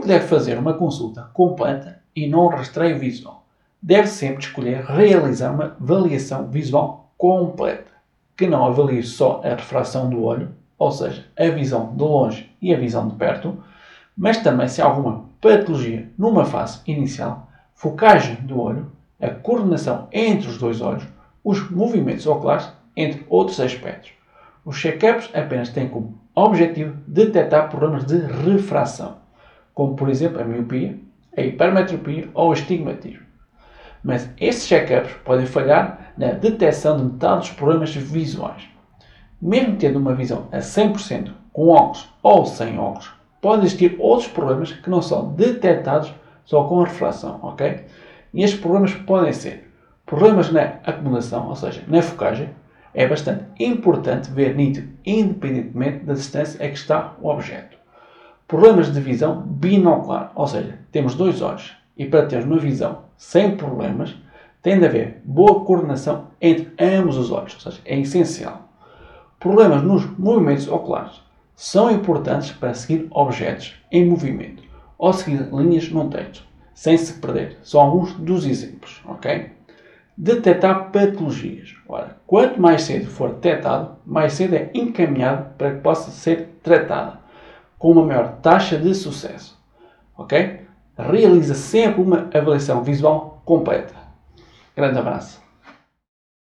que deve fazer uma consulta completa e não rastreio visual. Deve sempre escolher realizar uma avaliação visual completa, que não avalie só a refração do olho, ou seja, a visão de longe e a visão de perto, mas também se há alguma patologia numa fase inicial, focagem do olho, a coordenação entre os dois olhos, os movimentos oculares, entre outros aspectos. Os check-ups apenas têm como objetivo detectar problemas de refração, como por exemplo a miopia, a hipermetropia ou o estigmatismo. Mas esses check-ups podem falhar na detecção de metade dos problemas visuais. Mesmo tendo uma visão a 100% com óculos ou sem óculos, podem existir outros problemas que não são detectados só com a refração, ok? E estes problemas podem ser problemas na acumulação, ou seja, na focagem, é bastante importante ver nítido independentemente da distância a que está o objeto. Problemas de visão binocular, ou seja, temos dois olhos e para termos uma visão sem problemas tem de haver boa coordenação entre ambos os olhos, ou seja, é essencial. Problemas nos movimentos oculares são importantes para seguir objetos em movimento ou seguir linhas num texto, sem se perder. São alguns dos exemplos, ok? Detectar patologias. Ora, quanto mais cedo for detectado, mais cedo é encaminhado para que possa ser tratada, com uma maior taxa de sucesso. Ok? Realiza sempre uma avaliação visual completa. Grande abraço.